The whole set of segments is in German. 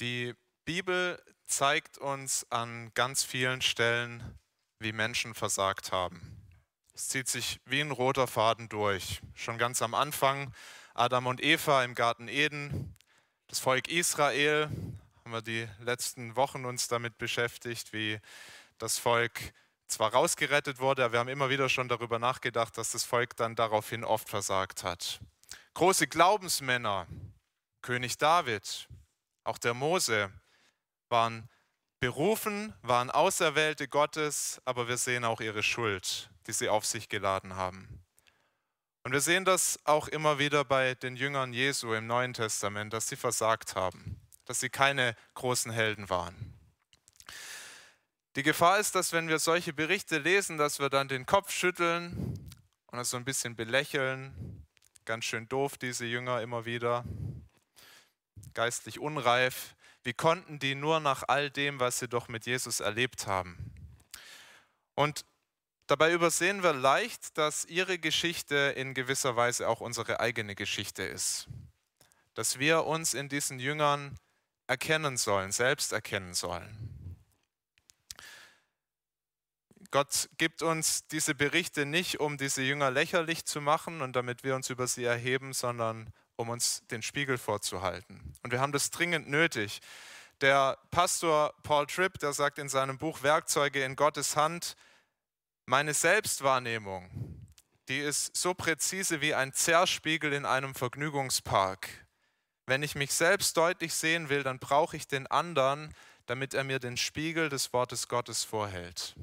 Die Bibel zeigt uns an ganz vielen Stellen, wie Menschen versagt haben. Es zieht sich wie ein roter Faden durch. Schon ganz am Anfang Adam und Eva im Garten Eden, das Volk Israel, haben wir die letzten Wochen uns damit beschäftigt, wie das Volk zwar rausgerettet wurde, aber wir haben immer wieder schon darüber nachgedacht, dass das Volk dann daraufhin oft versagt hat. Große Glaubensmänner, König David, auch der Mose waren berufen, waren Auserwählte Gottes, aber wir sehen auch ihre Schuld, die sie auf sich geladen haben. Und wir sehen das auch immer wieder bei den Jüngern Jesu im Neuen Testament, dass sie versagt haben, dass sie keine großen Helden waren. Die Gefahr ist, dass wenn wir solche Berichte lesen, dass wir dann den Kopf schütteln und es so ein bisschen belächeln. Ganz schön doof, diese Jünger immer wieder geistlich unreif. Wie konnten die nur nach all dem, was sie doch mit Jesus erlebt haben? Und dabei übersehen wir leicht, dass ihre Geschichte in gewisser Weise auch unsere eigene Geschichte ist. Dass wir uns in diesen Jüngern erkennen sollen, selbst erkennen sollen. Gott gibt uns diese Berichte nicht, um diese Jünger lächerlich zu machen und damit wir uns über sie erheben, sondern um uns den Spiegel vorzuhalten. Und wir haben das dringend nötig. Der Pastor Paul Tripp, der sagt in seinem Buch Werkzeuge in Gottes Hand, meine Selbstwahrnehmung, die ist so präzise wie ein Zerspiegel in einem Vergnügungspark. Wenn ich mich selbst deutlich sehen will, dann brauche ich den anderen, damit er mir den Spiegel des Wortes Gottes vorhält.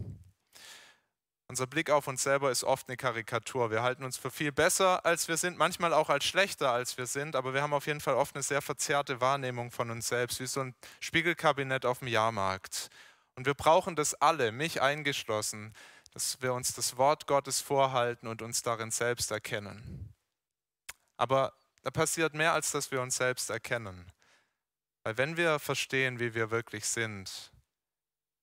Unser Blick auf uns selber ist oft eine Karikatur. Wir halten uns für viel besser, als wir sind, manchmal auch als schlechter, als wir sind, aber wir haben auf jeden Fall oft eine sehr verzerrte Wahrnehmung von uns selbst, wie so ein Spiegelkabinett auf dem Jahrmarkt. Und wir brauchen das alle, mich eingeschlossen, dass wir uns das Wort Gottes vorhalten und uns darin selbst erkennen. Aber da passiert mehr, als dass wir uns selbst erkennen. Weil wenn wir verstehen, wie wir wirklich sind,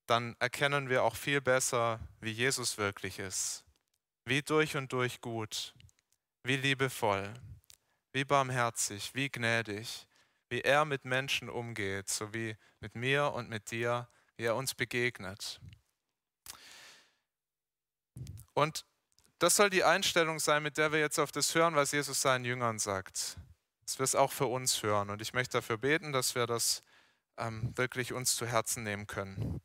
dann erkennen wir auch viel besser, wie Jesus wirklich ist. Wie durch und durch gut, wie liebevoll, wie barmherzig, wie gnädig, wie er mit Menschen umgeht, so wie mit mir und mit dir, wie er uns begegnet. Und das soll die Einstellung sein, mit der wir jetzt auf das hören, was Jesus seinen Jüngern sagt. Dass wir es auch für uns hören. Und ich möchte dafür beten, dass wir das ähm, wirklich uns zu Herzen nehmen können.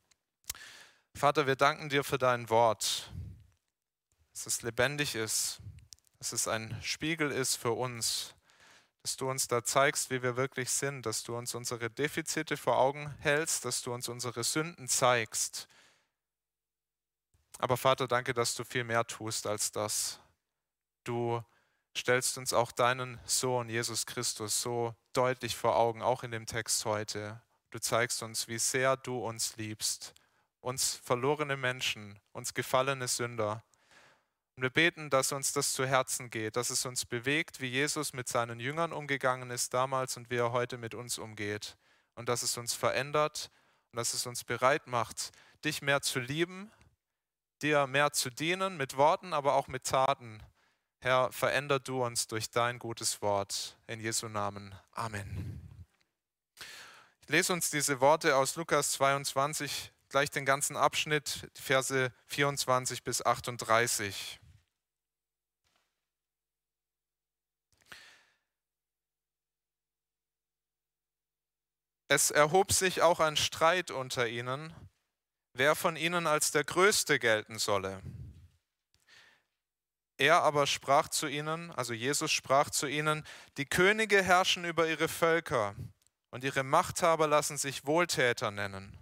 Vater, wir danken dir für dein Wort, dass es lebendig ist, dass es ein Spiegel ist für uns, dass du uns da zeigst, wie wir wirklich sind, dass du uns unsere Defizite vor Augen hältst, dass du uns unsere Sünden zeigst. Aber Vater, danke, dass du viel mehr tust als das. Du stellst uns auch deinen Sohn Jesus Christus so deutlich vor Augen, auch in dem Text heute. Du zeigst uns, wie sehr du uns liebst uns verlorene Menschen, uns gefallene Sünder. Und wir beten, dass uns das zu Herzen geht, dass es uns bewegt, wie Jesus mit seinen Jüngern umgegangen ist damals und wie er heute mit uns umgeht. Und dass es uns verändert und dass es uns bereit macht, dich mehr zu lieben, dir mehr zu dienen, mit Worten, aber auch mit Taten. Herr, veränder du uns durch dein gutes Wort. In Jesu Namen. Amen. Ich lese uns diese Worte aus Lukas 22, gleich den ganzen Abschnitt, Verse 24 bis 38. Es erhob sich auch ein Streit unter ihnen, wer von ihnen als der Größte gelten solle. Er aber sprach zu ihnen, also Jesus sprach zu ihnen, die Könige herrschen über ihre Völker und ihre Machthaber lassen sich Wohltäter nennen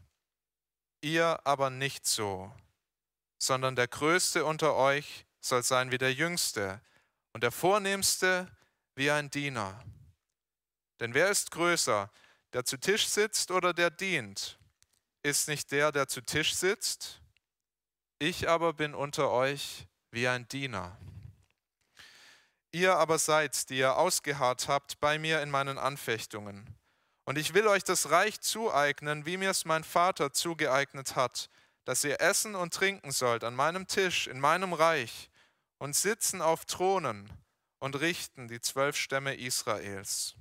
ihr aber nicht so, sondern der Größte unter euch soll sein wie der Jüngste und der Vornehmste wie ein Diener. Denn wer ist größer, der zu Tisch sitzt oder der dient? Ist nicht der, der zu Tisch sitzt? Ich aber bin unter euch wie ein Diener. Ihr aber seid, die ihr ausgeharrt habt bei mir in meinen Anfechtungen. Und ich will euch das Reich zueignen, wie mir es mein Vater zugeeignet hat, dass ihr essen und trinken sollt an meinem Tisch in meinem Reich und sitzen auf Thronen und richten die zwölf Stämme Israels.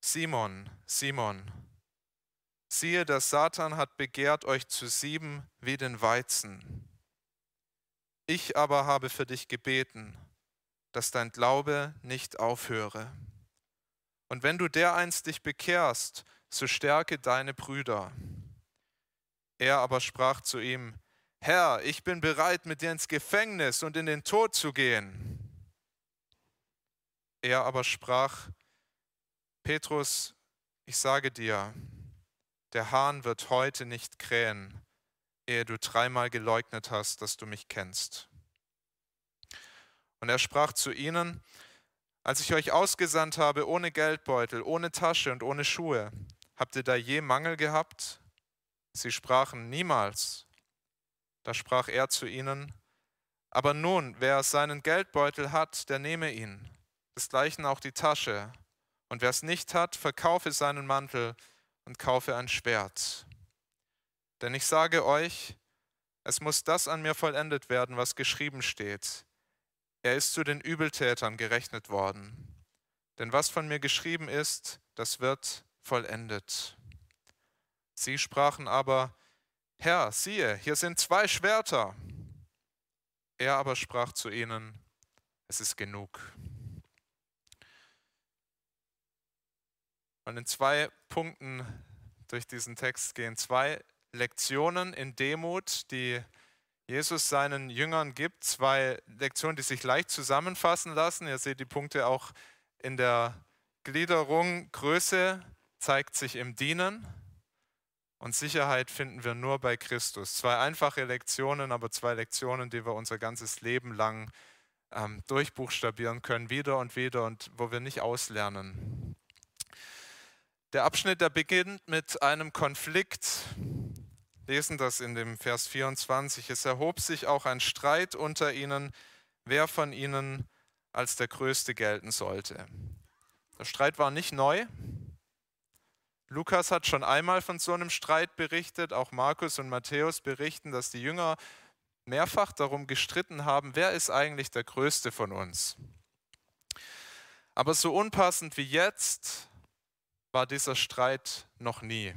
Simon, Simon, siehe, der Satan hat begehrt, euch zu sieben wie den Weizen. Ich aber habe für dich gebeten, dass dein Glaube nicht aufhöre. Und wenn du dereinst dich bekehrst, so stärke deine Brüder. Er aber sprach zu ihm, Herr, ich bin bereit, mit dir ins Gefängnis und in den Tod zu gehen. Er aber sprach, Petrus, ich sage dir, der Hahn wird heute nicht krähen, ehe du dreimal geleugnet hast, dass du mich kennst. Und er sprach zu ihnen, als ich euch ausgesandt habe ohne Geldbeutel, ohne Tasche und ohne Schuhe, habt ihr da je Mangel gehabt? Sie sprachen niemals. Da sprach er zu ihnen, aber nun, wer seinen Geldbeutel hat, der nehme ihn, desgleichen auch die Tasche, und wer es nicht hat, verkaufe seinen Mantel und kaufe ein Schwert. Denn ich sage euch, es muss das an mir vollendet werden, was geschrieben steht. Er ist zu den Übeltätern gerechnet worden. Denn was von mir geschrieben ist, das wird vollendet. Sie sprachen aber, Herr, siehe, hier sind zwei Schwerter. Er aber sprach zu ihnen, es ist genug. Und in zwei Punkten durch diesen Text gehen zwei Lektionen in Demut, die Jesus seinen Jüngern gibt. Zwei Lektionen, die sich leicht zusammenfassen lassen. Ihr seht die Punkte auch in der Gliederung. Größe zeigt sich im Dienen und Sicherheit finden wir nur bei Christus. Zwei einfache Lektionen, aber zwei Lektionen, die wir unser ganzes Leben lang ähm, durchbuchstabieren können, wieder und wieder und wo wir nicht auslernen. Der Abschnitt, der beginnt mit einem Konflikt lesen das in dem Vers 24. Es erhob sich auch ein Streit unter ihnen, wer von ihnen als der Größte gelten sollte. Der Streit war nicht neu. Lukas hat schon einmal von so einem Streit berichtet, auch Markus und Matthäus berichten, dass die Jünger mehrfach darum gestritten haben, wer ist eigentlich der Größte von uns. Aber so unpassend wie jetzt war dieser Streit noch nie.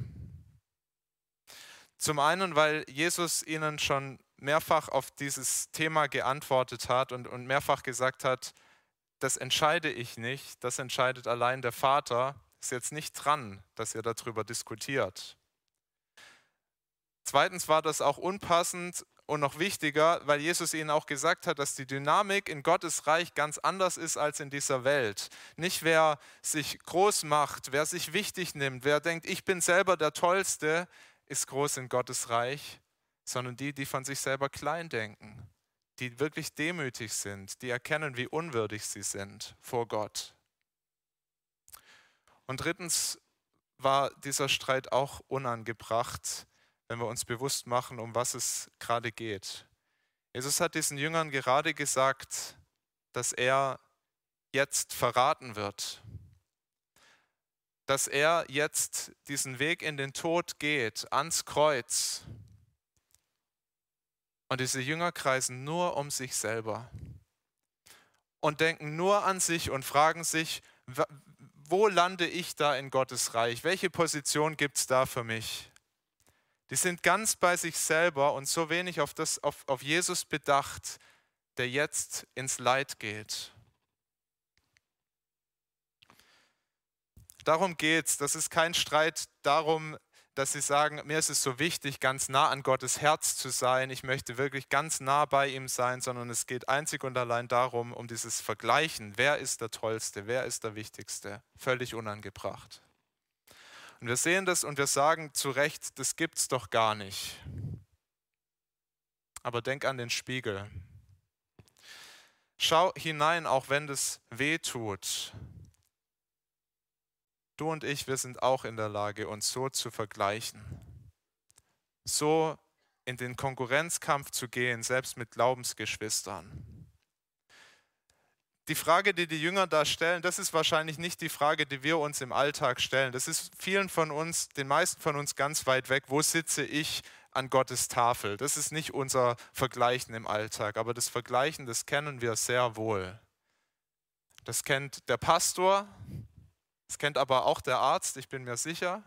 Zum einen, weil Jesus ihnen schon mehrfach auf dieses Thema geantwortet hat und, und mehrfach gesagt hat, das entscheide ich nicht, das entscheidet allein der Vater. Ist jetzt nicht dran, dass ihr darüber diskutiert. Zweitens war das auch unpassend und noch wichtiger, weil Jesus ihnen auch gesagt hat, dass die Dynamik in Gottes Reich ganz anders ist als in dieser Welt. Nicht wer sich groß macht, wer sich wichtig nimmt, wer denkt, ich bin selber der Tollste, ist groß in Gottes Reich, sondern die, die von sich selber klein denken, die wirklich demütig sind, die erkennen, wie unwürdig sie sind vor Gott. Und drittens war dieser Streit auch unangebracht, wenn wir uns bewusst machen, um was es gerade geht. Jesus hat diesen Jüngern gerade gesagt, dass er jetzt verraten wird dass er jetzt diesen Weg in den Tod geht, ans Kreuz. Und diese Jünger kreisen nur um sich selber und denken nur an sich und fragen sich, wo lande ich da in Gottes Reich? Welche Position gibt es da für mich? Die sind ganz bei sich selber und so wenig auf, das, auf, auf Jesus bedacht, der jetzt ins Leid geht. Darum geht es. Das ist kein Streit darum, dass sie sagen, mir ist es so wichtig, ganz nah an Gottes Herz zu sein. Ich möchte wirklich ganz nah bei ihm sein, sondern es geht einzig und allein darum, um dieses Vergleichen. Wer ist der Tollste? Wer ist der Wichtigste? Völlig unangebracht. Und wir sehen das und wir sagen zu Recht, das gibt es doch gar nicht. Aber denk an den Spiegel. Schau hinein, auch wenn das weh tut. Du und ich, wir sind auch in der Lage, uns so zu vergleichen. So in den Konkurrenzkampf zu gehen, selbst mit Glaubensgeschwistern. Die Frage, die die Jünger da stellen, das ist wahrscheinlich nicht die Frage, die wir uns im Alltag stellen. Das ist vielen von uns, den meisten von uns ganz weit weg. Wo sitze ich an Gottes Tafel? Das ist nicht unser Vergleichen im Alltag, aber das Vergleichen, das kennen wir sehr wohl. Das kennt der Pastor, Das kennt aber auch der Arzt, ich bin mir sicher.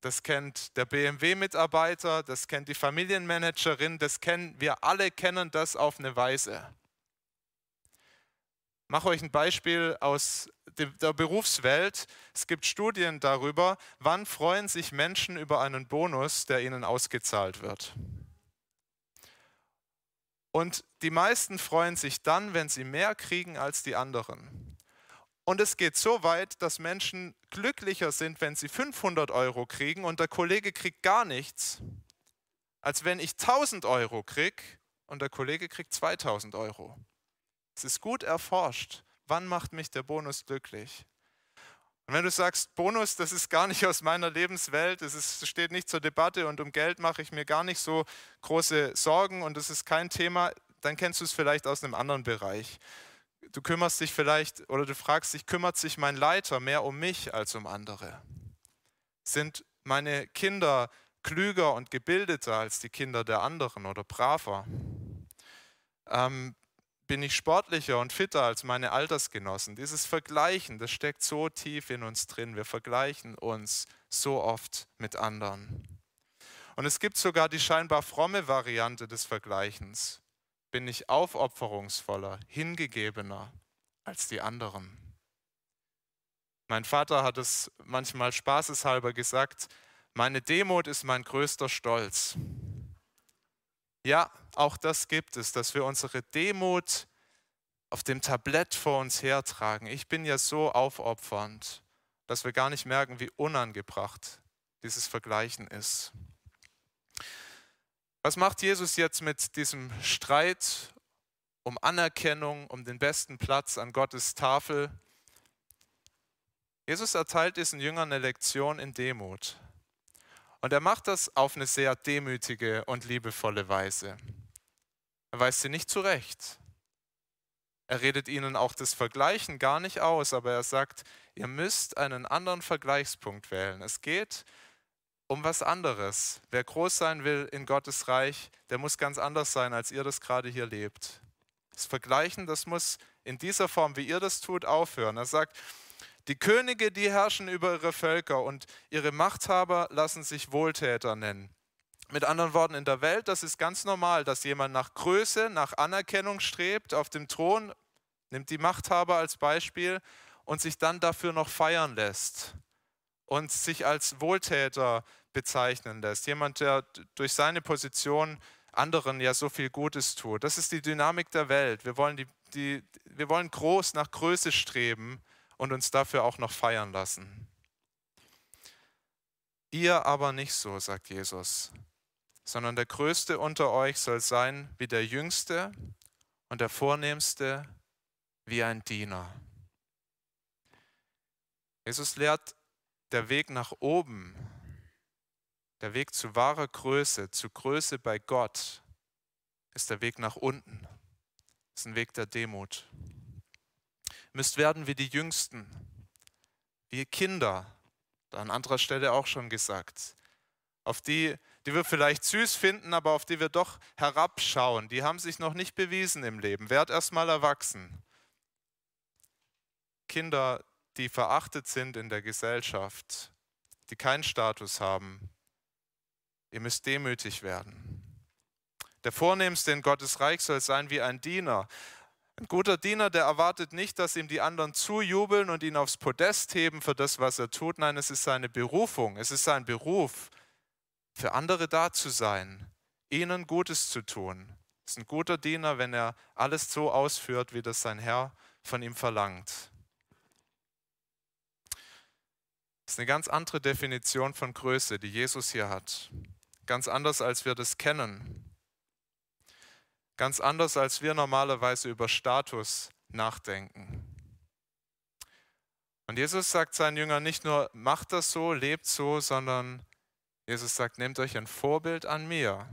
Das kennt der BMW-Mitarbeiter, das kennt die Familienmanagerin, das kennen wir alle kennen das auf eine Weise. Ich mache euch ein Beispiel aus der Berufswelt. Es gibt Studien darüber, wann freuen sich Menschen über einen Bonus, der ihnen ausgezahlt wird. Und die meisten freuen sich dann, wenn sie mehr kriegen als die anderen. Und es geht so weit, dass Menschen glücklicher sind, wenn sie 500 Euro kriegen und der Kollege kriegt gar nichts, als wenn ich 1000 Euro kriege und der Kollege kriegt 2000 Euro. Es ist gut erforscht. Wann macht mich der Bonus glücklich? Und wenn du sagst, Bonus, das ist gar nicht aus meiner Lebenswelt, es steht nicht zur Debatte und um Geld mache ich mir gar nicht so große Sorgen und es ist kein Thema, dann kennst du es vielleicht aus einem anderen Bereich. Du kümmerst dich vielleicht oder du fragst dich, kümmert sich mein Leiter mehr um mich als um andere? Sind meine Kinder klüger und gebildeter als die Kinder der anderen oder braver? Ähm, bin ich sportlicher und fitter als meine Altersgenossen. Dieses Vergleichen, das steckt so tief in uns drin. Wir vergleichen uns so oft mit anderen. Und es gibt sogar die scheinbar fromme Variante des Vergleichens. Bin ich aufopferungsvoller, hingegebener als die anderen? Mein Vater hat es manchmal spaßeshalber gesagt, meine Demut ist mein größter Stolz. Ja, auch das gibt es, dass wir unsere Demut auf dem Tablett vor uns hertragen. Ich bin ja so aufopfernd, dass wir gar nicht merken, wie unangebracht dieses Vergleichen ist. Was macht Jesus jetzt mit diesem Streit um Anerkennung, um den besten Platz an Gottes Tafel? Jesus erteilt diesen Jüngern eine Lektion in Demut. Und er macht das auf eine sehr demütige und liebevolle Weise. Er weist sie nicht zurecht. Er redet ihnen auch das Vergleichen gar nicht aus, aber er sagt, ihr müsst einen anderen Vergleichspunkt wählen. Es geht um was anderes. Wer groß sein will in Gottes Reich, der muss ganz anders sein, als ihr das gerade hier lebt. Das Vergleichen, das muss in dieser Form, wie ihr das tut, aufhören. Er sagt, die Könige, die herrschen über ihre Völker und ihre Machthaber lassen sich Wohltäter nennen. Mit anderen Worten, in der Welt, das ist ganz normal, dass jemand nach Größe, nach Anerkennung strebt auf dem Thron, nimmt die Machthaber als Beispiel und sich dann dafür noch feiern lässt und sich als Wohltäter bezeichnen lässt. Jemand, der durch seine Position anderen ja so viel Gutes tut. Das ist die Dynamik der Welt. Wir wollen, die, die, wir wollen groß nach Größe streben und uns dafür auch noch feiern lassen. Ihr aber nicht so, sagt Jesus, sondern der Größte unter euch soll sein wie der Jüngste und der Vornehmste wie ein Diener. Jesus lehrt, der Weg nach oben, der Weg zu wahrer Größe, zu Größe bei Gott, ist der Weg nach unten. Ist ein Weg der Demut müsst werden wie die Jüngsten, wie Kinder, an anderer Stelle auch schon gesagt, auf die, die wir vielleicht süß finden, aber auf die wir doch herabschauen. Die haben sich noch nicht bewiesen im Leben. Werd erst mal erwachsen. Kinder, die verachtet sind in der Gesellschaft, die keinen Status haben. Ihr müsst demütig werden. Der Vornehmste in Gottes Reich soll sein wie ein Diener. Ein guter Diener, der erwartet nicht, dass ihm die anderen zujubeln und ihn aufs Podest heben für das, was er tut. Nein, es ist seine Berufung, es ist sein Beruf, für andere da zu sein, ihnen Gutes zu tun. Es ist ein guter Diener, wenn er alles so ausführt, wie das sein Herr von ihm verlangt. Das ist eine ganz andere Definition von Größe, die Jesus hier hat. Ganz anders, als wir das kennen. Ganz anders, als wir normalerweise über Status nachdenken. Und Jesus sagt seinen Jüngern nicht nur, macht das so, lebt so, sondern Jesus sagt, nehmt euch ein Vorbild an mir.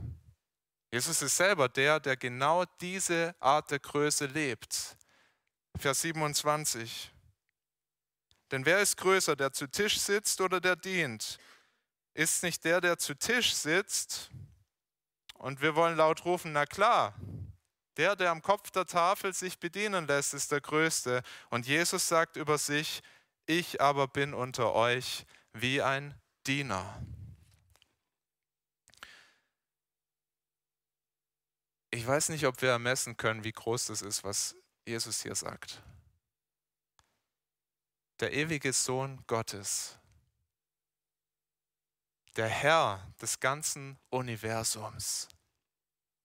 Jesus ist selber der, der genau diese Art der Größe lebt. Vers 27. Denn wer ist größer, der zu Tisch sitzt oder der dient? Ist nicht der, der zu Tisch sitzt? Und wir wollen laut rufen, na klar, der, der am Kopf der Tafel sich bedienen lässt, ist der Größte. Und Jesus sagt über sich, Ich aber bin unter euch wie ein Diener. Ich weiß nicht, ob wir ermessen können, wie groß das ist, was Jesus hier sagt. Der ewige Sohn Gottes, der Herr des ganzen Universums,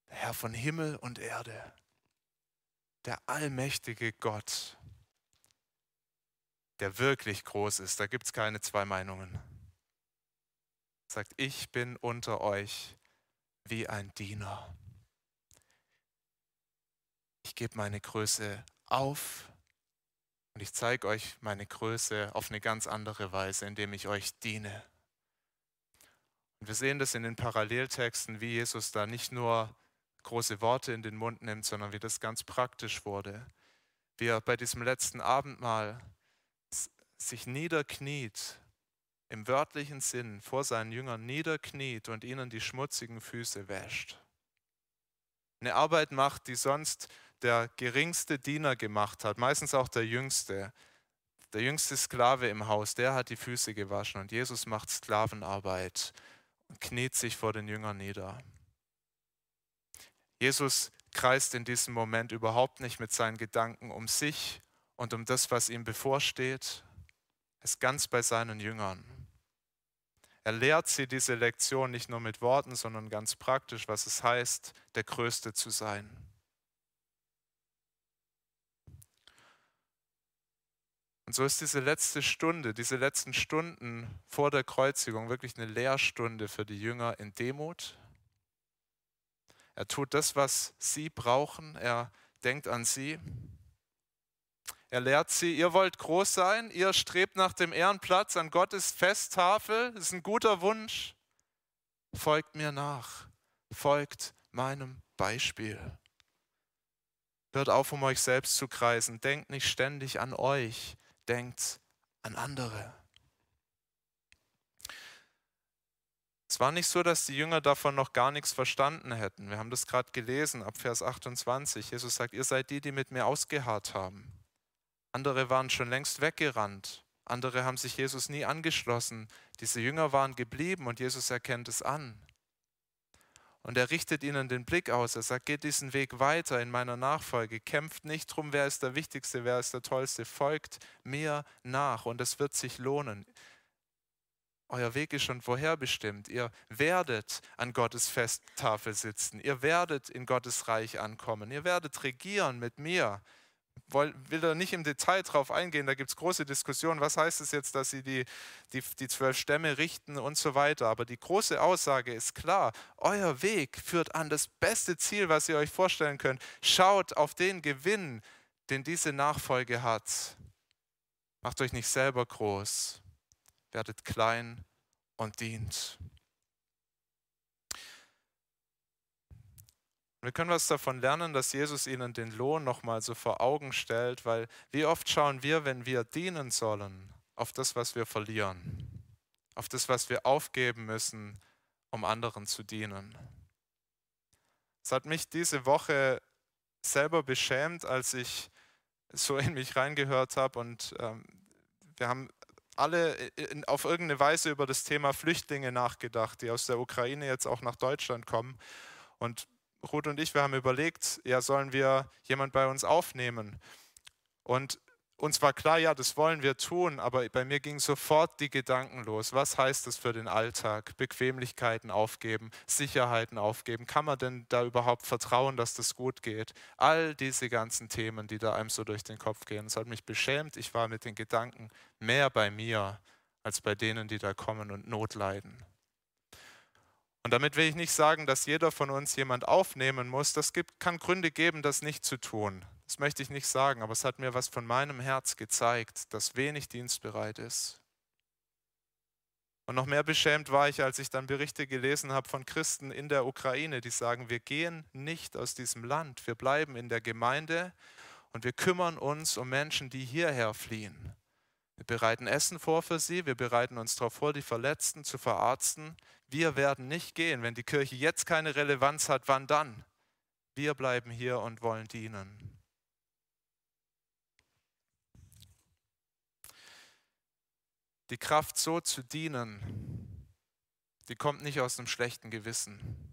der Herr von Himmel und Erde, der allmächtige Gott, der wirklich groß ist, da gibt es keine zwei Meinungen, sagt, ich bin unter euch wie ein Diener. Ich gebe meine Größe auf und ich zeige euch meine Größe auf eine ganz andere Weise, indem ich euch diene. Und wir sehen das in den Paralleltexten, wie Jesus da nicht nur große Worte in den Mund nimmt, sondern wie das ganz praktisch wurde. Wie er bei diesem letzten Abendmahl sich niederkniet, im wörtlichen Sinn vor seinen Jüngern niederkniet und ihnen die schmutzigen Füße wäscht. Eine Arbeit macht, die sonst der geringste Diener gemacht hat, meistens auch der jüngste. Der jüngste Sklave im Haus, der hat die Füße gewaschen und Jesus macht Sklavenarbeit und kniet sich vor den Jüngern nieder. Jesus kreist in diesem Moment überhaupt nicht mit seinen Gedanken um sich und um das, was ihm bevorsteht. Er ist ganz bei seinen Jüngern. Er lehrt sie diese Lektion nicht nur mit Worten, sondern ganz praktisch, was es heißt, der Größte zu sein. Und so ist diese letzte Stunde, diese letzten Stunden vor der Kreuzigung wirklich eine Lehrstunde für die Jünger in Demut. Er tut das, was sie brauchen. Er denkt an sie. Er lehrt sie, ihr wollt groß sein, ihr strebt nach dem Ehrenplatz an Gottes Festtafel, das ist ein guter Wunsch. Folgt mir nach, folgt meinem Beispiel. Hört auf, um euch selbst zu kreisen, denkt nicht ständig an euch, denkt an andere. Es war nicht so, dass die Jünger davon noch gar nichts verstanden hätten. Wir haben das gerade gelesen ab Vers 28. Jesus sagt, ihr seid die, die mit mir ausgeharrt haben. Andere waren schon längst weggerannt. Andere haben sich Jesus nie angeschlossen. Diese Jünger waren geblieben und Jesus erkennt es an. Und er richtet ihnen den Blick aus. Er sagt, geht diesen Weg weiter in meiner Nachfolge. Kämpft nicht drum, wer ist der Wichtigste, wer ist der Tollste. Folgt mir nach und es wird sich lohnen. Euer Weg ist schon vorherbestimmt. Ihr werdet an Gottes Festtafel sitzen. Ihr werdet in Gottes Reich ankommen. Ihr werdet regieren mit mir will da nicht im Detail drauf eingehen, da gibt es große Diskussionen, was heißt es jetzt, dass sie die, die, die zwölf Stämme richten und so weiter. Aber die große Aussage ist klar, euer Weg führt an das beste Ziel, was ihr euch vorstellen könnt. Schaut auf den Gewinn, den diese Nachfolge hat. Macht euch nicht selber groß, werdet klein und dient. Wir können was davon lernen, dass Jesus ihnen den Lohn nochmal so vor Augen stellt, weil wie oft schauen wir, wenn wir dienen sollen, auf das, was wir verlieren, auf das, was wir aufgeben müssen, um anderen zu dienen. Es hat mich diese Woche selber beschämt, als ich so in mich reingehört habe und ähm, wir haben alle in, auf irgendeine Weise über das Thema Flüchtlinge nachgedacht, die aus der Ukraine jetzt auch nach Deutschland kommen. Und Ruth und ich, wir haben überlegt, ja, sollen wir jemand bei uns aufnehmen? Und uns war klar, ja, das wollen wir tun, aber bei mir gingen sofort die Gedanken los. Was heißt das für den Alltag? Bequemlichkeiten aufgeben, Sicherheiten aufgeben. Kann man denn da überhaupt vertrauen, dass das gut geht? All diese ganzen Themen, die da einem so durch den Kopf gehen. Es hat mich beschämt. Ich war mit den Gedanken mehr bei mir als bei denen, die da kommen und Not leiden. Und damit will ich nicht sagen, dass jeder von uns jemand aufnehmen muss. Das gibt, kann Gründe geben, das nicht zu tun. Das möchte ich nicht sagen, aber es hat mir was von meinem Herz gezeigt, das wenig dienstbereit ist. Und noch mehr beschämt war ich, als ich dann Berichte gelesen habe von Christen in der Ukraine, die sagen, wir gehen nicht aus diesem Land, wir bleiben in der Gemeinde und wir kümmern uns um Menschen, die hierher fliehen. Wir bereiten Essen vor für sie, wir bereiten uns darauf vor, die Verletzten zu verarzten. Wir werden nicht gehen. Wenn die Kirche jetzt keine Relevanz hat, wann dann? Wir bleiben hier und wollen dienen. die Kraft so zu dienen, die kommt nicht aus einem schlechten Gewissen.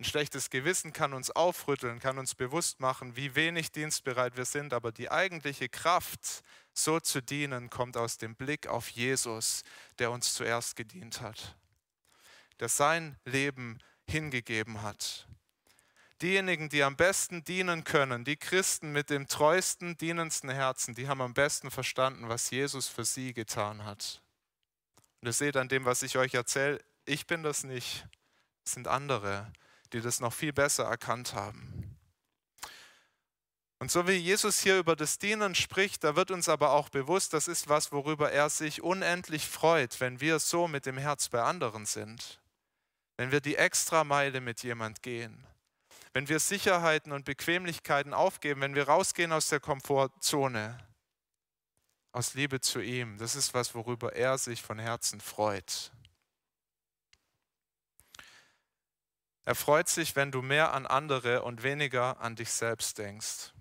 Ein schlechtes Gewissen kann uns aufrütteln, kann uns bewusst machen, wie wenig dienstbereit wir sind, aber die eigentliche Kraft, so zu dienen, kommt aus dem Blick auf Jesus, der uns zuerst gedient hat, der sein Leben hingegeben hat. Diejenigen, die am besten dienen können, die Christen mit dem treuesten, dienendsten Herzen, die haben am besten verstanden, was Jesus für sie getan hat. Und ihr seht an dem, was ich euch erzähle, ich bin das nicht. Es sind andere, die das noch viel besser erkannt haben. Und so wie Jesus hier über das Dienen spricht, da wird uns aber auch bewusst, das ist was, worüber er sich unendlich freut, wenn wir so mit dem Herz bei anderen sind. Wenn wir die Extrameile mit jemand gehen. Wenn wir Sicherheiten und Bequemlichkeiten aufgeben, wenn wir rausgehen aus der Komfortzone. Aus Liebe zu ihm. Das ist was, worüber er sich von Herzen freut. Er freut sich, wenn du mehr an andere und weniger an dich selbst denkst.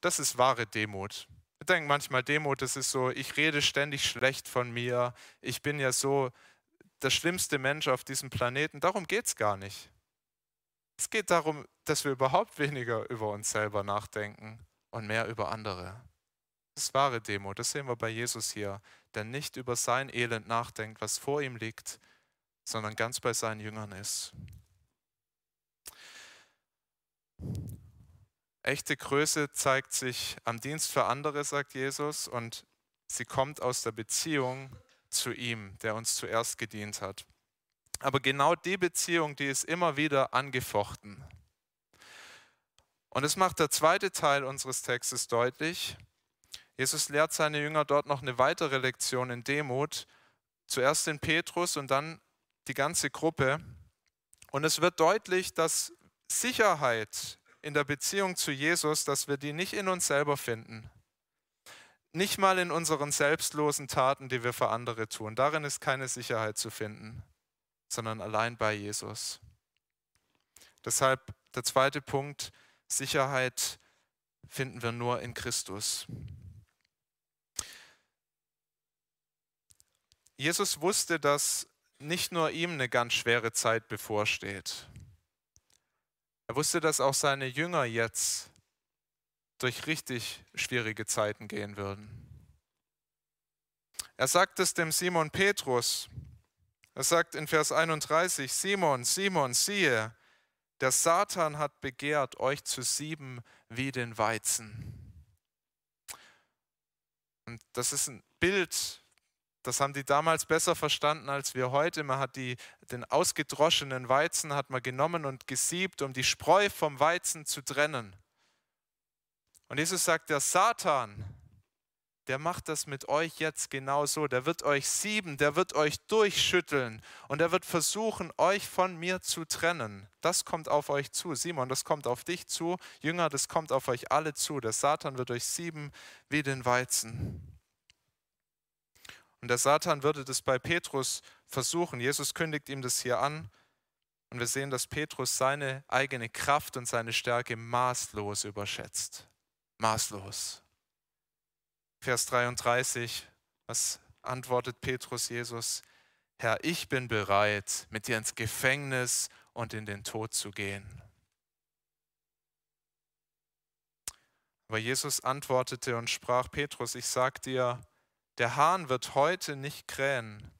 Das ist wahre Demut. Wir denken manchmal, Demut, das ist so, ich rede ständig schlecht von mir, ich bin ja so der schlimmste Mensch auf diesem Planeten. Darum geht es gar nicht. Es geht darum, dass wir überhaupt weniger über uns selber nachdenken und mehr über andere. Das ist wahre Demut. Das sehen wir bei Jesus hier, der nicht über sein Elend nachdenkt, was vor ihm liegt, sondern ganz bei seinen Jüngern ist. Echte Größe zeigt sich am Dienst für andere, sagt Jesus, und sie kommt aus der Beziehung zu ihm, der uns zuerst gedient hat. Aber genau die Beziehung, die ist immer wieder angefochten. Und es macht der zweite Teil unseres Textes deutlich. Jesus lehrt seine Jünger dort noch eine weitere Lektion in Demut. Zuerst in Petrus und dann die ganze Gruppe. Und es wird deutlich, dass Sicherheit in der Beziehung zu Jesus, dass wir die nicht in uns selber finden. Nicht mal in unseren selbstlosen Taten, die wir für andere tun. Darin ist keine Sicherheit zu finden, sondern allein bei Jesus. Deshalb der zweite Punkt, Sicherheit finden wir nur in Christus. Jesus wusste, dass nicht nur ihm eine ganz schwere Zeit bevorsteht. Er wusste, dass auch seine Jünger jetzt durch richtig schwierige Zeiten gehen würden. Er sagt es dem Simon Petrus. Er sagt in Vers 31, Simon, Simon, siehe, der Satan hat begehrt, euch zu sieben wie den Weizen. Und das ist ein Bild das haben die damals besser verstanden als wir heute. Man hat die, den ausgedroschenen Weizen hat man genommen und gesiebt, um die Spreu vom Weizen zu trennen. Und Jesus sagt, der Satan, der macht das mit euch jetzt genauso. Der wird euch sieben, der wird euch durchschütteln und er wird versuchen, euch von mir zu trennen. Das kommt auf euch zu. Simon, das kommt auf dich zu. Jünger, das kommt auf euch alle zu. Der Satan wird euch sieben wie den Weizen. Und der Satan würde das bei Petrus versuchen. Jesus kündigt ihm das hier an. Und wir sehen, dass Petrus seine eigene Kraft und seine Stärke maßlos überschätzt. Maßlos. Vers 33, was antwortet Petrus Jesus? Herr, ich bin bereit, mit dir ins Gefängnis und in den Tod zu gehen. Aber Jesus antwortete und sprach, Petrus, ich sag dir, der Hahn wird heute nicht krähen,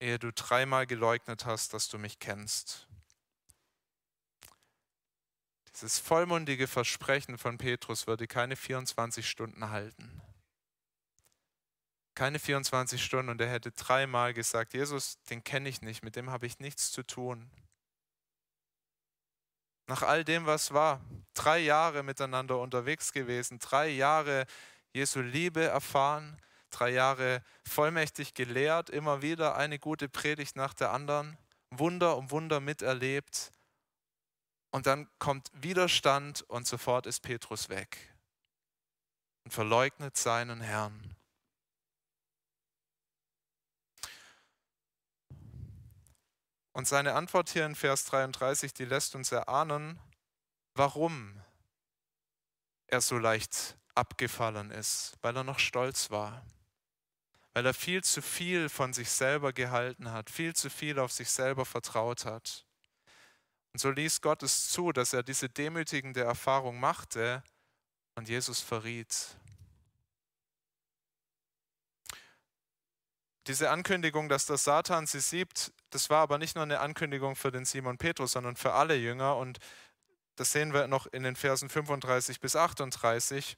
ehe du dreimal geleugnet hast, dass du mich kennst. Dieses vollmundige Versprechen von Petrus würde keine 24 Stunden halten. Keine 24 Stunden und er hätte dreimal gesagt, Jesus, den kenne ich nicht, mit dem habe ich nichts zu tun. Nach all dem, was war, drei Jahre miteinander unterwegs gewesen, drei Jahre Jesu Liebe erfahren, drei Jahre vollmächtig gelehrt, immer wieder eine gute Predigt nach der anderen, Wunder um Wunder miterlebt. Und dann kommt Widerstand und sofort ist Petrus weg und verleugnet seinen Herrn. Und seine Antwort hier in Vers 33, die lässt uns erahnen, warum er so leicht abgefallen ist, weil er noch stolz war weil er viel zu viel von sich selber gehalten hat, viel zu viel auf sich selber vertraut hat. Und so ließ Gott es zu, dass er diese demütigende Erfahrung machte und Jesus verriet. Diese Ankündigung, dass der Satan sie siebt, das war aber nicht nur eine Ankündigung für den Simon Petrus, sondern für alle Jünger. Und das sehen wir noch in den Versen 35 bis 38,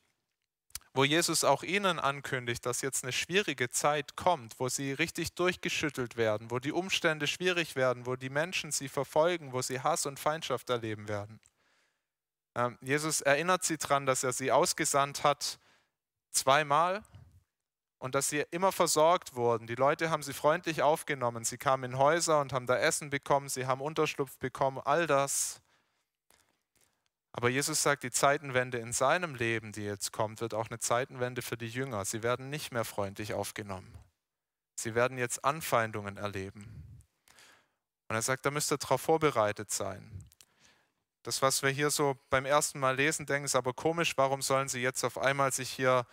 wo Jesus auch ihnen ankündigt, dass jetzt eine schwierige Zeit kommt, wo sie richtig durchgeschüttelt werden, wo die Umstände schwierig werden, wo die Menschen sie verfolgen, wo sie Hass und Feindschaft erleben werden. Ähm, Jesus erinnert sie daran, dass er sie ausgesandt hat zweimal und dass sie immer versorgt wurden. Die Leute haben sie freundlich aufgenommen. Sie kamen in Häuser und haben da Essen bekommen, sie haben Unterschlupf bekommen, all das. Aber Jesus sagt, die Zeitenwende in seinem Leben, die jetzt kommt, wird auch eine Zeitenwende für die Jünger. Sie werden nicht mehr freundlich aufgenommen. Sie werden jetzt Anfeindungen erleben. Und er sagt, da müsst ihr darauf vorbereitet sein. Das, was wir hier so beim ersten Mal lesen, denken, ist aber komisch, warum sollen sie jetzt auf einmal sich hier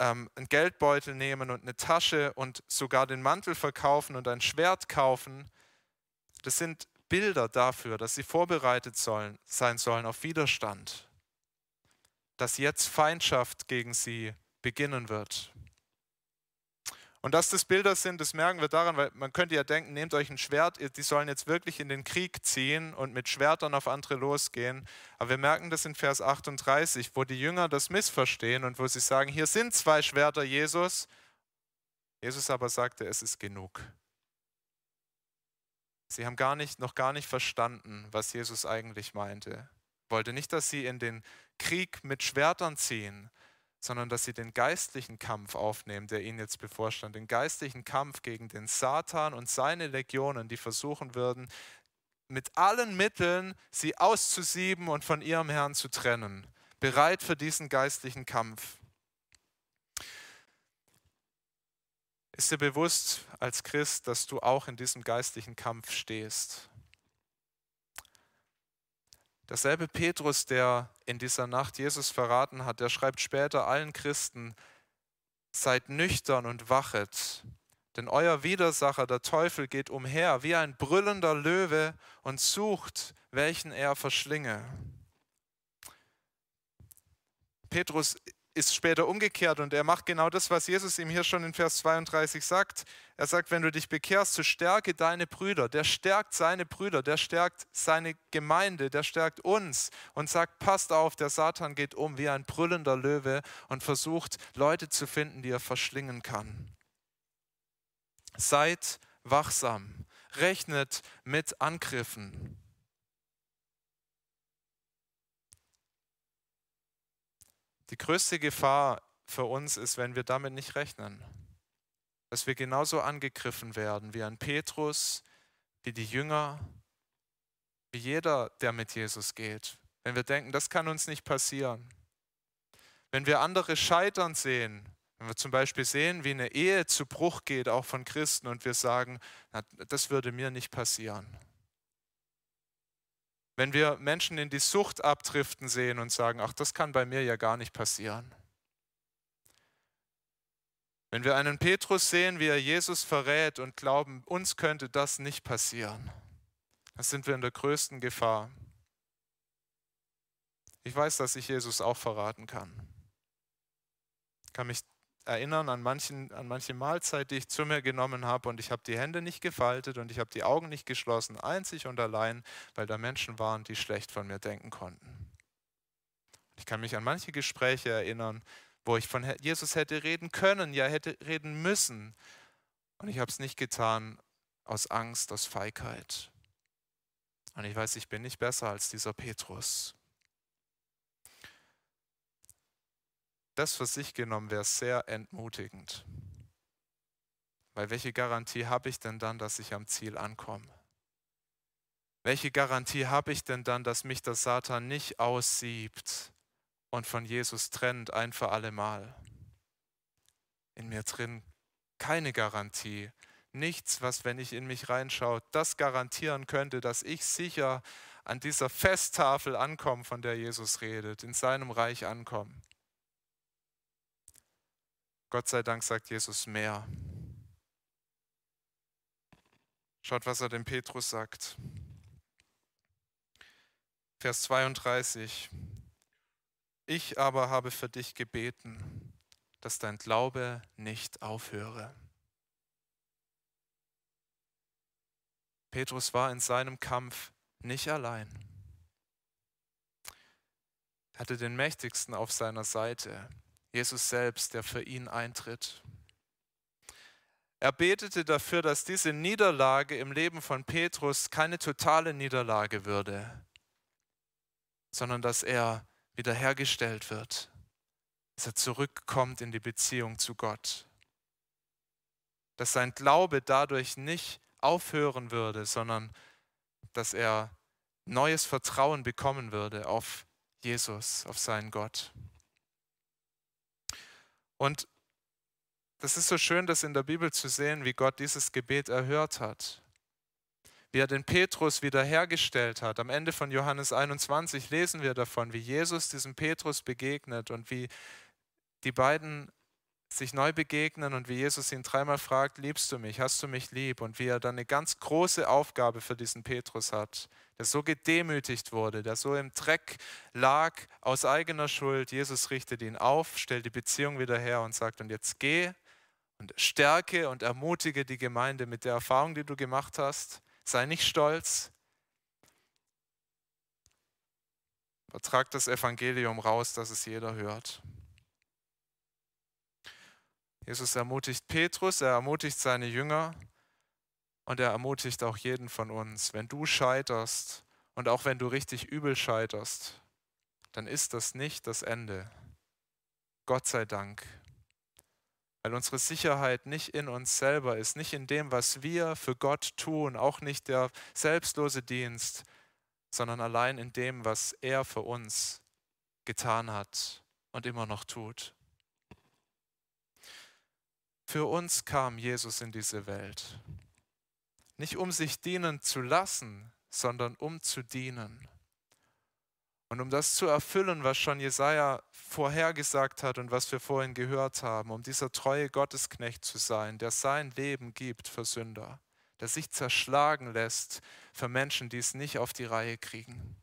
ähm, einen Geldbeutel nehmen und eine Tasche und sogar den Mantel verkaufen und ein Schwert kaufen. Das sind Bilder dafür, dass sie vorbereitet sollen, sein sollen auf Widerstand, dass jetzt Feindschaft gegen sie beginnen wird. Und dass das Bilder sind, das merken wir daran, weil man könnte ja denken, nehmt euch ein Schwert, die sollen jetzt wirklich in den Krieg ziehen und mit Schwertern auf andere losgehen. Aber wir merken das in Vers 38, wo die Jünger das missverstehen und wo sie sagen, hier sind zwei Schwerter, Jesus. Jesus aber sagte, es ist genug. Sie haben gar nicht, noch gar nicht verstanden, was Jesus eigentlich meinte. Wollte nicht, dass sie in den Krieg mit Schwertern ziehen, sondern dass sie den geistlichen Kampf aufnehmen, der ihnen jetzt bevorstand, den geistlichen Kampf gegen den Satan und seine Legionen, die versuchen würden, mit allen Mitteln sie auszusieben und von ihrem Herrn zu trennen, bereit für diesen geistlichen Kampf. Ist dir bewusst als Christ, dass du auch in diesem geistlichen Kampf stehst? Derselbe Petrus, der in dieser Nacht Jesus verraten hat, der schreibt später allen Christen, seid nüchtern und wachet, denn euer Widersacher, der Teufel, geht umher wie ein brüllender Löwe und sucht, welchen er verschlinge. Petrus ist später umgekehrt und er macht genau das, was Jesus ihm hier schon in Vers 32 sagt. Er sagt, wenn du dich bekehrst, so stärke deine Brüder. Der stärkt seine Brüder, der stärkt seine Gemeinde, der stärkt uns und sagt, passt auf, der Satan geht um wie ein brüllender Löwe und versucht Leute zu finden, die er verschlingen kann. Seid wachsam, rechnet mit Angriffen. Die größte Gefahr für uns ist, wenn wir damit nicht rechnen, dass wir genauso angegriffen werden wie ein Petrus, wie die Jünger, wie jeder, der mit Jesus geht. Wenn wir denken, das kann uns nicht passieren. Wenn wir andere scheitern sehen, wenn wir zum Beispiel sehen, wie eine Ehe zu Bruch geht, auch von Christen, und wir sagen, das würde mir nicht passieren. Wenn wir Menschen in die Sucht abdriften sehen und sagen, ach, das kann bei mir ja gar nicht passieren. Wenn wir einen Petrus sehen, wie er Jesus verrät und glauben, uns könnte das nicht passieren, dann sind wir in der größten Gefahr. Ich weiß, dass ich Jesus auch verraten kann. Ich kann mich erinnern an, manchen, an manche Mahlzeit, die ich zu mir genommen habe und ich habe die Hände nicht gefaltet und ich habe die Augen nicht geschlossen, einzig und allein, weil da Menschen waren, die schlecht von mir denken konnten. Ich kann mich an manche Gespräche erinnern, wo ich von Jesus hätte reden können, ja hätte reden müssen. Und ich habe es nicht getan aus Angst, aus Feigheit. Und ich weiß, ich bin nicht besser als dieser Petrus. Das für sich genommen wäre sehr entmutigend. Weil welche Garantie habe ich denn dann, dass ich am Ziel ankomme? Welche Garantie habe ich denn dann, dass mich der Satan nicht aussiebt und von Jesus trennt ein für alle Mal? In mir drin keine Garantie. Nichts, was, wenn ich in mich reinschaue, das garantieren könnte, dass ich sicher an dieser Festtafel ankomme, von der Jesus redet, in seinem Reich ankomme. Gott sei Dank sagt Jesus mehr. Schaut, was er dem Petrus sagt. Vers 32. Ich aber habe für dich gebeten, dass dein Glaube nicht aufhöre. Petrus war in seinem Kampf nicht allein. Er hatte den Mächtigsten auf seiner Seite, Jesus selbst, der für ihn eintritt. Er betete dafür, dass diese Niederlage im Leben von Petrus keine totale Niederlage würde, sondern dass er wiederhergestellt wird, dass er zurückkommt in die Beziehung zu Gott, dass sein Glaube dadurch nicht aufhören würde, sondern dass er neues Vertrauen bekommen würde auf Jesus, auf seinen Gott. Und das ist so schön, das in der Bibel zu sehen, wie Gott dieses Gebet erhört hat. Wie er den Petrus wiederhergestellt hat. Am Ende von Johannes 21 lesen wir davon, wie Jesus diesem Petrus begegnet und wie die beiden sich neu begegnen und wie Jesus ihn dreimal fragt, liebst du mich, hast du mich lieb? Und wie er dann eine ganz große Aufgabe für diesen Petrus hat, der so gedemütigt wurde, der so im Dreck lag aus eigener Schuld. Jesus richtet ihn auf, stellt die Beziehung wieder her und sagt, und jetzt geh und stärke und ermutige die Gemeinde mit der Erfahrung, die du gemacht hast. Sei nicht stolz. Vertrag das Evangelium raus, dass es jeder hört. Jesus ermutigt Petrus, er ermutigt seine Jünger und er ermutigt auch jeden von uns. Wenn du scheiterst und auch wenn du richtig übel scheiterst, dann ist das nicht das Ende. Gott sei Dank. Weil unsere Sicherheit nicht in uns selber ist, nicht in dem, was wir für Gott tun, auch nicht der selbstlose Dienst, sondern allein in dem, was er für uns getan hat und immer noch tut. Für uns kam Jesus in diese Welt. Nicht um sich dienen zu lassen, sondern um zu dienen. Und um das zu erfüllen, was schon Jesaja vorhergesagt hat und was wir vorhin gehört haben, um dieser treue Gottesknecht zu sein, der sein Leben gibt für Sünder, der sich zerschlagen lässt für Menschen, die es nicht auf die Reihe kriegen.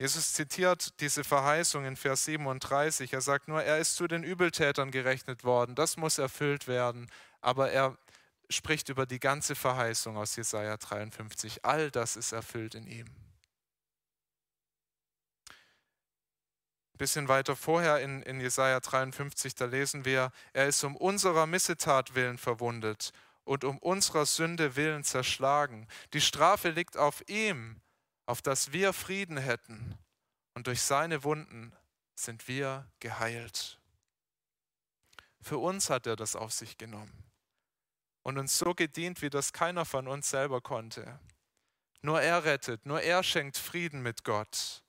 Jesus zitiert diese Verheißung in Vers 37. Er sagt nur, er ist zu den Übeltätern gerechnet worden. Das muss erfüllt werden. Aber er spricht über die ganze Verheißung aus Jesaja 53. All das ist erfüllt in ihm. Ein bisschen weiter vorher in, in Jesaja 53, da lesen wir: Er ist um unserer Missetat willen verwundet und um unserer Sünde willen zerschlagen. Die Strafe liegt auf ihm auf dass wir Frieden hätten. Und durch seine Wunden sind wir geheilt. Für uns hat er das auf sich genommen und uns so gedient, wie das keiner von uns selber konnte. Nur er rettet, nur er schenkt Frieden mit Gott.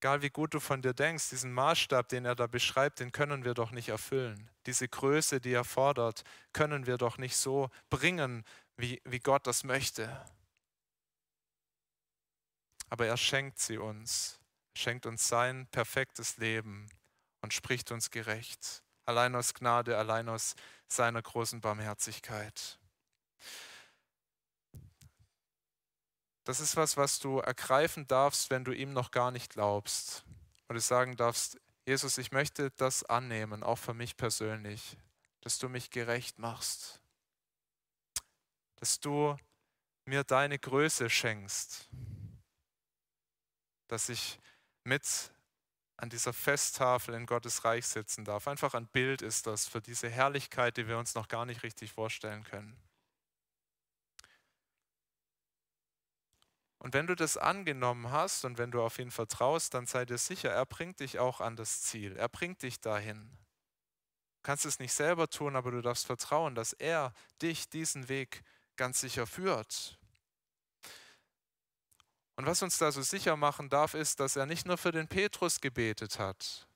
Egal wie gut du von dir denkst, diesen Maßstab, den er da beschreibt, den können wir doch nicht erfüllen. Diese Größe, die er fordert, können wir doch nicht so bringen, wie, wie Gott das möchte aber er schenkt sie uns, schenkt uns sein perfektes Leben und spricht uns gerecht, allein aus Gnade, allein aus seiner großen Barmherzigkeit. Das ist was, was du ergreifen darfst, wenn du ihm noch gar nicht glaubst. Und du sagen darfst, Jesus, ich möchte das annehmen, auch für mich persönlich, dass du mich gerecht machst, dass du mir deine Größe schenkst, dass ich mit an dieser Festtafel in Gottes Reich sitzen darf. Einfach ein Bild ist das für diese Herrlichkeit, die wir uns noch gar nicht richtig vorstellen können. Und wenn du das angenommen hast und wenn du auf ihn vertraust, dann sei dir sicher, er bringt dich auch an das Ziel. Er bringt dich dahin. Du kannst es nicht selber tun, aber du darfst vertrauen, dass er dich diesen Weg ganz sicher führt. Und was uns da so sicher machen darf, ist, dass er nicht nur für den Petrus gebetet hat,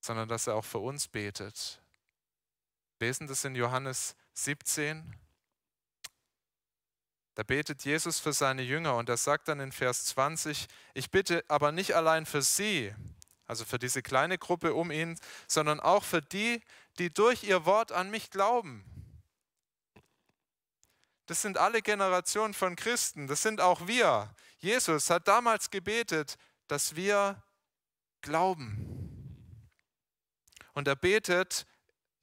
sondern dass er auch für uns betet. lesen das in Johannes 17. Da betet Jesus für seine Jünger und er sagt dann in Vers 20, ich bitte aber nicht allein für sie, also für diese kleine Gruppe um ihn, sondern auch für die, die durch ihr Wort an mich glauben. Das sind alle Generationen von Christen, das sind auch wir. Jesus hat damals gebetet, dass wir glauben. Und er betet,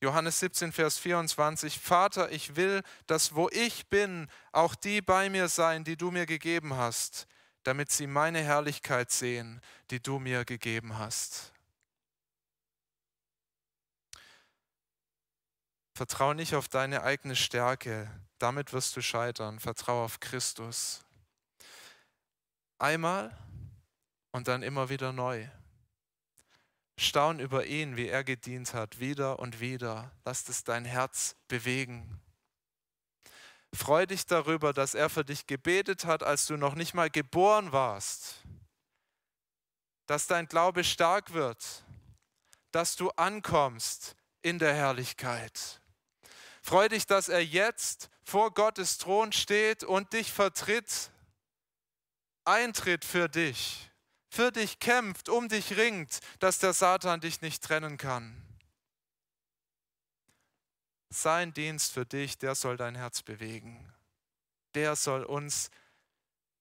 Johannes 17, Vers 24, Vater, ich will, dass wo ich bin, auch die bei mir sein, die du mir gegeben hast, damit sie meine Herrlichkeit sehen, die du mir gegeben hast. Vertrau nicht auf deine eigene Stärke, damit wirst du scheitern. Vertrau auf Christus. Einmal und dann immer wieder neu. Staun über ihn, wie er gedient hat, wieder und wieder. Lass es dein Herz bewegen. Freu dich darüber, dass er für dich gebetet hat, als du noch nicht mal geboren warst. Dass dein Glaube stark wird, dass du ankommst in der Herrlichkeit. Freu dich, dass er jetzt vor Gottes Thron steht und dich vertritt, eintritt für dich für dich kämpft, um dich ringt, dass der Satan dich nicht trennen kann. Sein Dienst für dich, der soll dein Herz bewegen. Der soll uns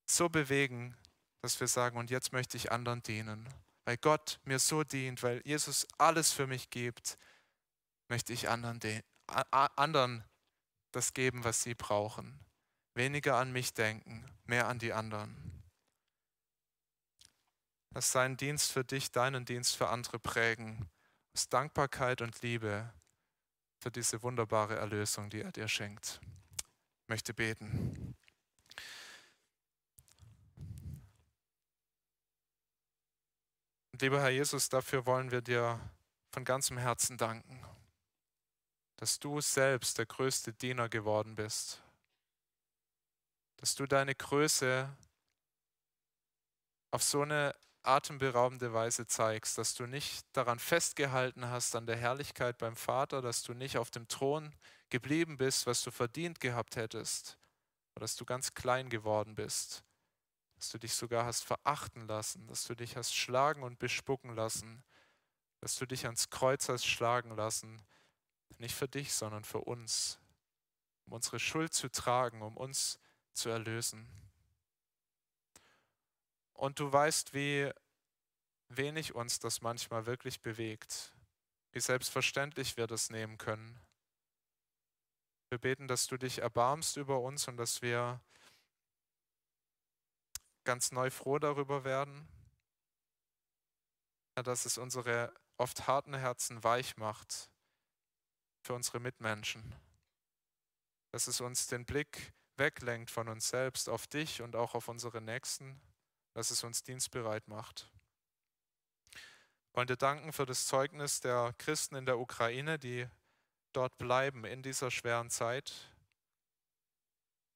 so bewegen, dass wir sagen, und jetzt möchte ich anderen dienen. Weil Gott mir so dient, weil Jesus alles für mich gibt, möchte ich anderen, anderen das geben, was sie brauchen. Weniger an mich denken, mehr an die anderen. Lass seinen Dienst für dich, deinen Dienst für andere prägen. Aus Dankbarkeit und Liebe für diese wunderbare Erlösung, die er dir schenkt. Ich möchte beten. Und lieber Herr Jesus, dafür wollen wir dir von ganzem Herzen danken, dass du selbst der größte Diener geworden bist, dass du deine Größe auf so eine atemberaubende Weise zeigst, dass du nicht daran festgehalten hast an der Herrlichkeit beim Vater, dass du nicht auf dem Thron geblieben bist, was du verdient gehabt hättest, oder dass du ganz klein geworden bist, dass du dich sogar hast verachten lassen, dass du dich hast schlagen und bespucken lassen, dass du dich ans Kreuz hast schlagen lassen, nicht für dich, sondern für uns, um unsere Schuld zu tragen, um uns zu erlösen. Und du weißt, wie wenig uns das manchmal wirklich bewegt, wie selbstverständlich wir das nehmen können. Wir beten, dass du dich erbarmst über uns und dass wir ganz neu froh darüber werden, dass es unsere oft harten Herzen weich macht für unsere Mitmenschen, dass es uns den Blick weglenkt von uns selbst auf dich und auch auf unsere Nächsten dass es uns dienstbereit macht. Wollen dir danken für das Zeugnis der Christen in der Ukraine, die dort bleiben in dieser schweren Zeit.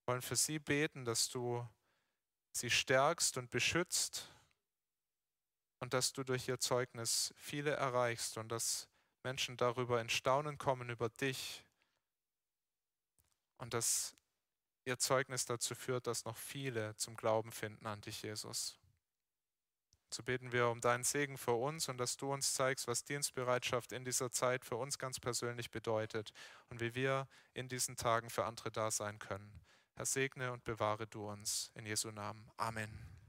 Wir wollen für sie beten, dass du sie stärkst und beschützt und dass du durch ihr Zeugnis viele erreichst und dass Menschen darüber in Staunen kommen über dich und dass ihr Zeugnis dazu führt, dass noch viele zum Glauben finden an dich, Jesus. So beten wir um deinen Segen für uns und dass du uns zeigst, was Dienstbereitschaft in dieser Zeit für uns ganz persönlich bedeutet und wie wir in diesen Tagen für andere da sein können. Herr, segne und bewahre du uns. In Jesu Namen. Amen.